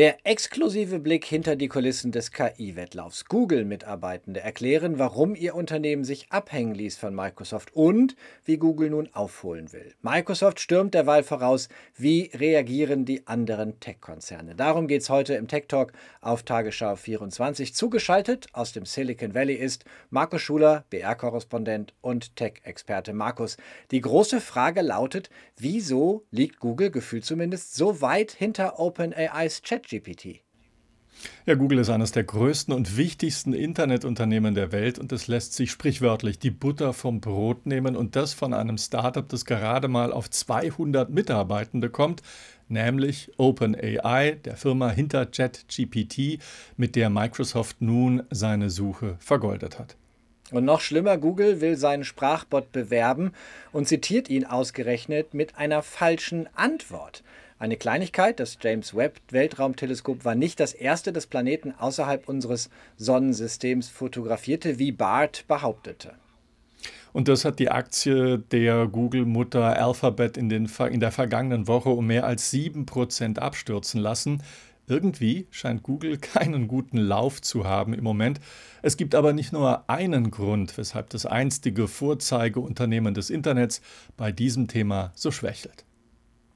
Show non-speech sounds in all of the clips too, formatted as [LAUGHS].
Der exklusive Blick hinter die Kulissen des KI-Wettlaufs. Google-Mitarbeitende erklären, warum ihr Unternehmen sich abhängen ließ von Microsoft und wie Google nun aufholen will. Microsoft stürmt derweil voraus. Wie reagieren die anderen Tech-Konzerne? Darum geht es heute im Tech Talk auf Tagesschau 24. Zugeschaltet aus dem Silicon Valley ist Markus Schuler, BR-Korrespondent und Tech-Experte. Markus, die große Frage lautet, wieso liegt Google gefühlt zumindest so weit hinter OpenAIs Chat ChatGPT? Ja, Google ist eines der größten und wichtigsten Internetunternehmen der Welt und es lässt sich sprichwörtlich die Butter vom Brot nehmen und das von einem Startup, das gerade mal auf 200 Mitarbeitende kommt, nämlich OpenAI, der Firma hinter ChatGPT, mit der Microsoft nun seine Suche vergoldet hat. Und noch schlimmer, Google will seinen Sprachbot bewerben und zitiert ihn ausgerechnet mit einer falschen Antwort. Eine Kleinigkeit, das James Webb Weltraumteleskop war nicht das erste, das Planeten außerhalb unseres Sonnensystems fotografierte, wie Bart behauptete. Und das hat die Aktie der Google-Mutter Alphabet in, den, in der vergangenen Woche um mehr als 7% abstürzen lassen. Irgendwie scheint Google [LAUGHS] keinen guten Lauf zu haben im Moment. Es gibt aber nicht nur einen Grund, weshalb das einstige Vorzeigeunternehmen des Internets bei diesem Thema so schwächelt.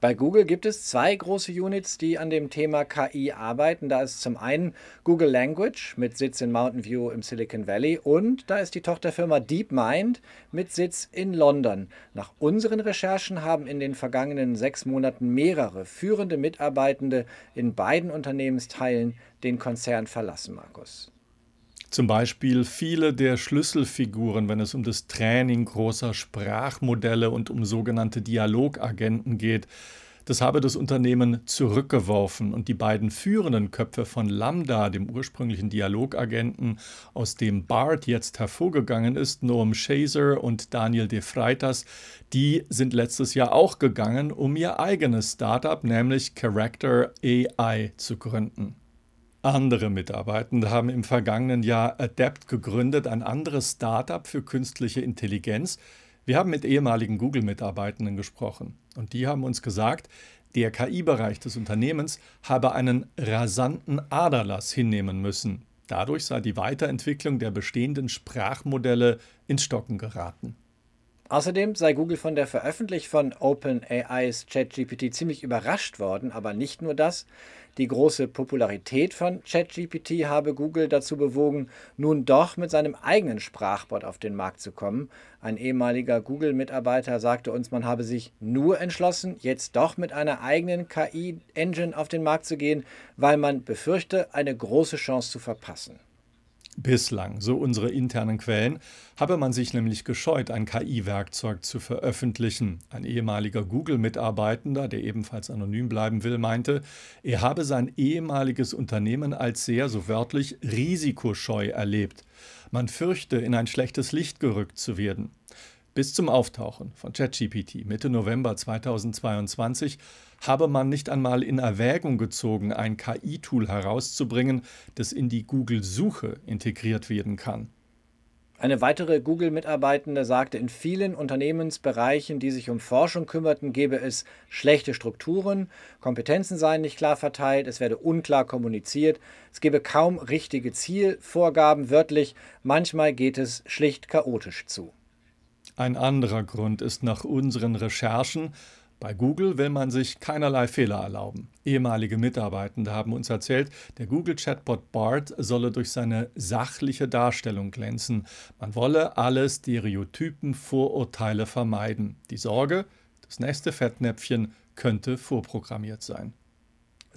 Bei Google gibt es zwei große Units, die an dem Thema KI arbeiten. Da ist zum einen Google Language mit Sitz in Mountain View im Silicon Valley und da ist die Tochterfirma DeepMind mit Sitz in London. Nach unseren Recherchen haben in den vergangenen sechs Monaten mehrere führende Mitarbeitende in beiden Unternehmensteilen den Konzern verlassen, Markus. Zum Beispiel viele der Schlüsselfiguren, wenn es um das Training großer Sprachmodelle und um sogenannte Dialogagenten geht. Das habe das Unternehmen zurückgeworfen und die beiden führenden Köpfe von Lambda, dem ursprünglichen Dialogagenten, aus dem BART jetzt hervorgegangen ist, Noam Shazer und Daniel De Freitas, die sind letztes Jahr auch gegangen, um ihr eigenes Startup, nämlich Character AI, zu gründen. Andere Mitarbeitende haben im vergangenen Jahr Adept gegründet, ein anderes Startup für künstliche Intelligenz. Wir haben mit ehemaligen Google-Mitarbeitenden gesprochen und die haben uns gesagt, der KI-Bereich des Unternehmens habe einen rasanten Aderlass hinnehmen müssen. Dadurch sei die Weiterentwicklung der bestehenden Sprachmodelle ins Stocken geraten. Außerdem sei Google von der Veröffentlichung von OpenAIs ChatGPT ziemlich überrascht worden, aber nicht nur das. Die große Popularität von ChatGPT habe Google dazu bewogen, nun doch mit seinem eigenen Sprachbot auf den Markt zu kommen. Ein ehemaliger Google-Mitarbeiter sagte uns, man habe sich nur entschlossen, jetzt doch mit einer eigenen KI-Engine auf den Markt zu gehen, weil man befürchte, eine große Chance zu verpassen. Bislang, so unsere internen Quellen, habe man sich nämlich gescheut, ein KI-Werkzeug zu veröffentlichen. Ein ehemaliger Google-Mitarbeitender, der ebenfalls anonym bleiben will, meinte, er habe sein ehemaliges Unternehmen als sehr, so wörtlich, risikoscheu erlebt. Man fürchte, in ein schlechtes Licht gerückt zu werden. Bis zum Auftauchen von ChatGPT Mitte November 2022 habe man nicht einmal in Erwägung gezogen, ein KI-Tool herauszubringen, das in die Google-Suche integriert werden kann. Eine weitere Google-Mitarbeitende sagte, in vielen Unternehmensbereichen, die sich um Forschung kümmerten, gebe es schlechte Strukturen, Kompetenzen seien nicht klar verteilt, es werde unklar kommuniziert, es gebe kaum richtige Zielvorgaben, wörtlich, manchmal geht es schlicht chaotisch zu. Ein anderer Grund ist nach unseren Recherchen, bei Google will man sich keinerlei Fehler erlauben. Ehemalige Mitarbeitende haben uns erzählt, der Google-Chatbot Bart solle durch seine sachliche Darstellung glänzen. Man wolle alle Stereotypen, Vorurteile vermeiden. Die Sorge, das nächste Fettnäpfchen könnte vorprogrammiert sein.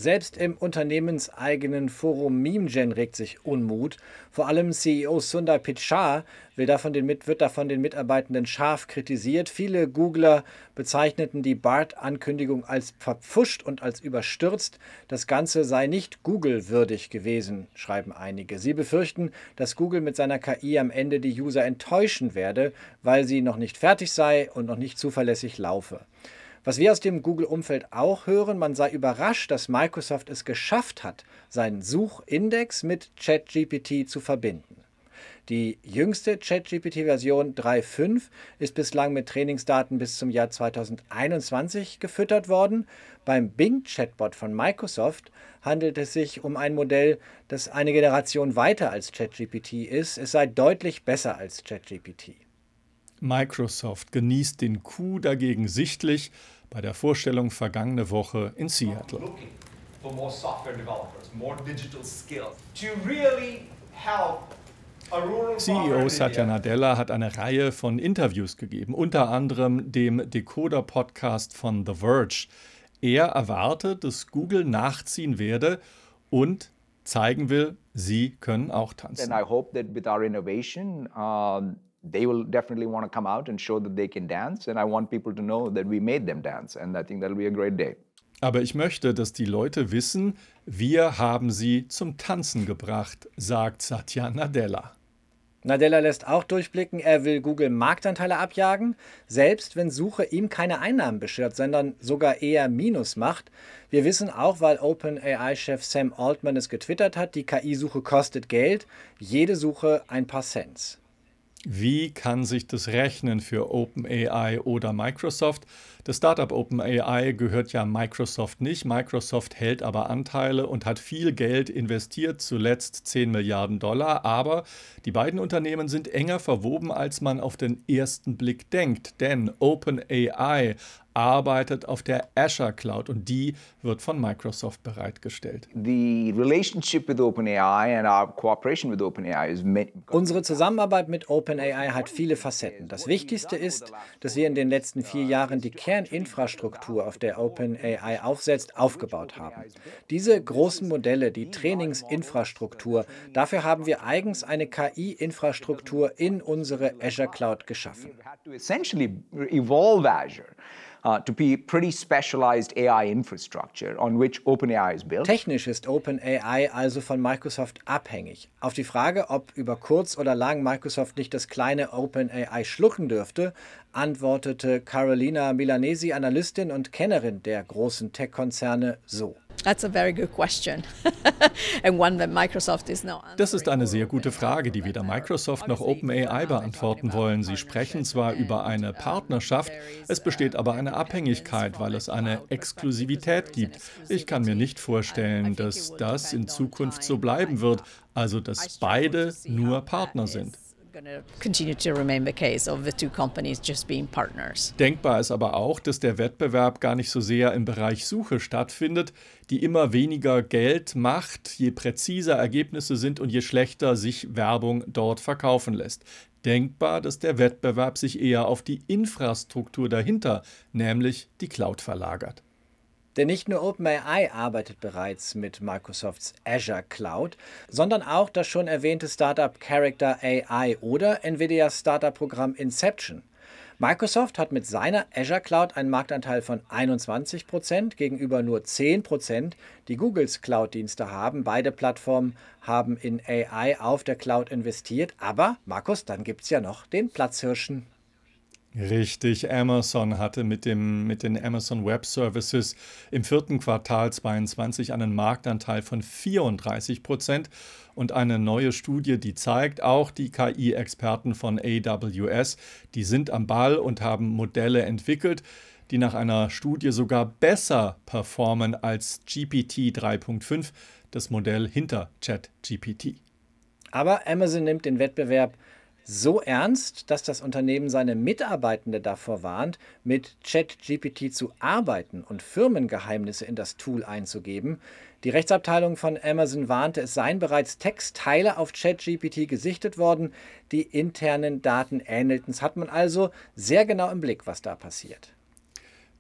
Selbst im unternehmenseigenen Forum MemeGen regt sich Unmut. Vor allem CEO Sundar Pichai wird davon den Mitarbeitenden scharf kritisiert. Viele Googler bezeichneten die BART-Ankündigung als verpfuscht und als überstürzt. Das Ganze sei nicht Google-würdig gewesen, schreiben einige. Sie befürchten, dass Google mit seiner KI am Ende die User enttäuschen werde, weil sie noch nicht fertig sei und noch nicht zuverlässig laufe. Was wir aus dem Google-Umfeld auch hören, man sei überrascht, dass Microsoft es geschafft hat, seinen Suchindex mit ChatGPT zu verbinden. Die jüngste ChatGPT-Version 3.5 ist bislang mit Trainingsdaten bis zum Jahr 2021 gefüttert worden. Beim Bing-Chatbot von Microsoft handelt es sich um ein Modell, das eine Generation weiter als ChatGPT ist. Es sei deutlich besser als ChatGPT. Microsoft genießt den Coup dagegen sichtlich bei der Vorstellung vergangene Woche in Seattle. CEO Satya Nadella hat eine Reihe von Interviews gegeben, unter anderem dem Decoder-Podcast von The Verge. Er erwartet, dass Google nachziehen werde und zeigen will, sie können auch tanzen. And I hope that with our innovation, um they will definitely want to come out and show that they can dance. And I want people to know that we made them dance. And I think that'll be a great day. Aber ich möchte, dass die Leute wissen, wir haben sie zum Tanzen gebracht, sagt Satya Nadella. Nadella lässt auch durchblicken, er will Google Marktanteile abjagen, selbst wenn Suche ihm keine Einnahmen beschert, sondern sogar eher Minus macht. Wir wissen auch, weil OpenAI-Chef Sam Altman es getwittert hat, die KI-Suche kostet Geld, jede Suche ein paar Cents. Wie kann sich das rechnen für OpenAI oder Microsoft? Das Startup OpenAI gehört ja Microsoft nicht. Microsoft hält aber Anteile und hat viel Geld investiert, zuletzt 10 Milliarden Dollar. Aber die beiden Unternehmen sind enger verwoben, als man auf den ersten Blick denkt. Denn OpenAI arbeitet auf der Azure Cloud und die wird von Microsoft bereitgestellt. Unsere Zusammenarbeit mit OpenAI hat viele Facetten. Das Wichtigste ist, dass wir in den letzten vier Jahren die Kerninfrastruktur, auf der OpenAI aufsetzt, aufgebaut haben. Diese großen Modelle, die Trainingsinfrastruktur, dafür haben wir eigens eine KI-Infrastruktur in unsere Azure Cloud geschaffen uh, to be pretty specialized AI infrastructure on which OpenAI is built. Technisch ist OpenAI also von Microsoft abhängig. Auf die Frage, ob über kurz oder lang Microsoft nicht das kleine OpenAI schlucken dürfte, antwortete Carolina Milanesi, Analystin und Kennerin der großen Tech-Konzerne, so. [LAUGHS] Das ist eine sehr gute Frage, die weder Microsoft noch OpenAI beantworten wollen. Sie sprechen zwar über eine Partnerschaft, es besteht aber eine Abhängigkeit, weil es eine Exklusivität gibt. Ich kann mir nicht vorstellen, dass das in Zukunft so bleiben wird, also dass beide nur Partner sind. Denkbar ist aber auch, dass der Wettbewerb gar nicht so sehr im Bereich Suche stattfindet, die immer weniger Geld macht, je präziser Ergebnisse sind und je schlechter sich Werbung dort verkaufen lässt. Denkbar, dass der Wettbewerb sich eher auf die Infrastruktur dahinter, nämlich die Cloud verlagert. Denn nicht nur OpenAI arbeitet bereits mit Microsofts Azure Cloud, sondern auch das schon erwähnte Startup Character AI oder Nvidias Startup-Programm Inception. Microsoft hat mit seiner Azure Cloud einen Marktanteil von 21% gegenüber nur 10%, die Googles Cloud-Dienste haben. Beide Plattformen haben in AI auf der Cloud investiert. Aber, Markus, dann gibt es ja noch den Platzhirschen. Richtig, Amazon hatte mit, dem, mit den Amazon Web Services im vierten Quartal 2022 einen Marktanteil von 34 Prozent und eine neue Studie, die zeigt, auch die KI-Experten von AWS, die sind am Ball und haben Modelle entwickelt, die nach einer Studie sogar besser performen als GPT 3.5, das Modell hinter ChatGPT. Aber Amazon nimmt den Wettbewerb so ernst, dass das Unternehmen seine Mitarbeitende davor warnt, mit ChatGPT zu arbeiten und Firmengeheimnisse in das Tool einzugeben. Die Rechtsabteilung von Amazon warnte, es seien bereits Textteile auf ChatGPT gesichtet worden, die internen Daten ähnelten. Es hat man also sehr genau im Blick, was da passiert.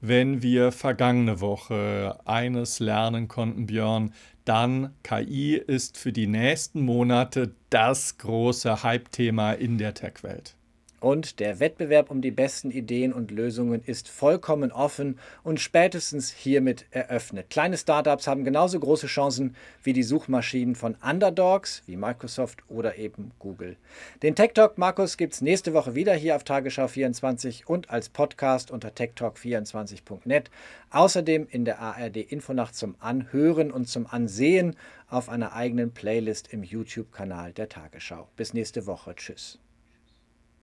Wenn wir vergangene Woche eines lernen konnten, Björn, dann KI ist für die nächsten Monate das große Hype-Thema in der Tech-Welt. Und der Wettbewerb um die besten Ideen und Lösungen ist vollkommen offen und spätestens hiermit eröffnet. Kleine Startups haben genauso große Chancen wie die Suchmaschinen von Underdogs wie Microsoft oder eben Google. Den Tech Talk Markus gibt es nächste Woche wieder hier auf Tagesschau 24 und als Podcast unter techtalk24.net. Außerdem in der ARD Infonacht zum Anhören und zum Ansehen auf einer eigenen Playlist im YouTube-Kanal der Tagesschau. Bis nächste Woche. Tschüss.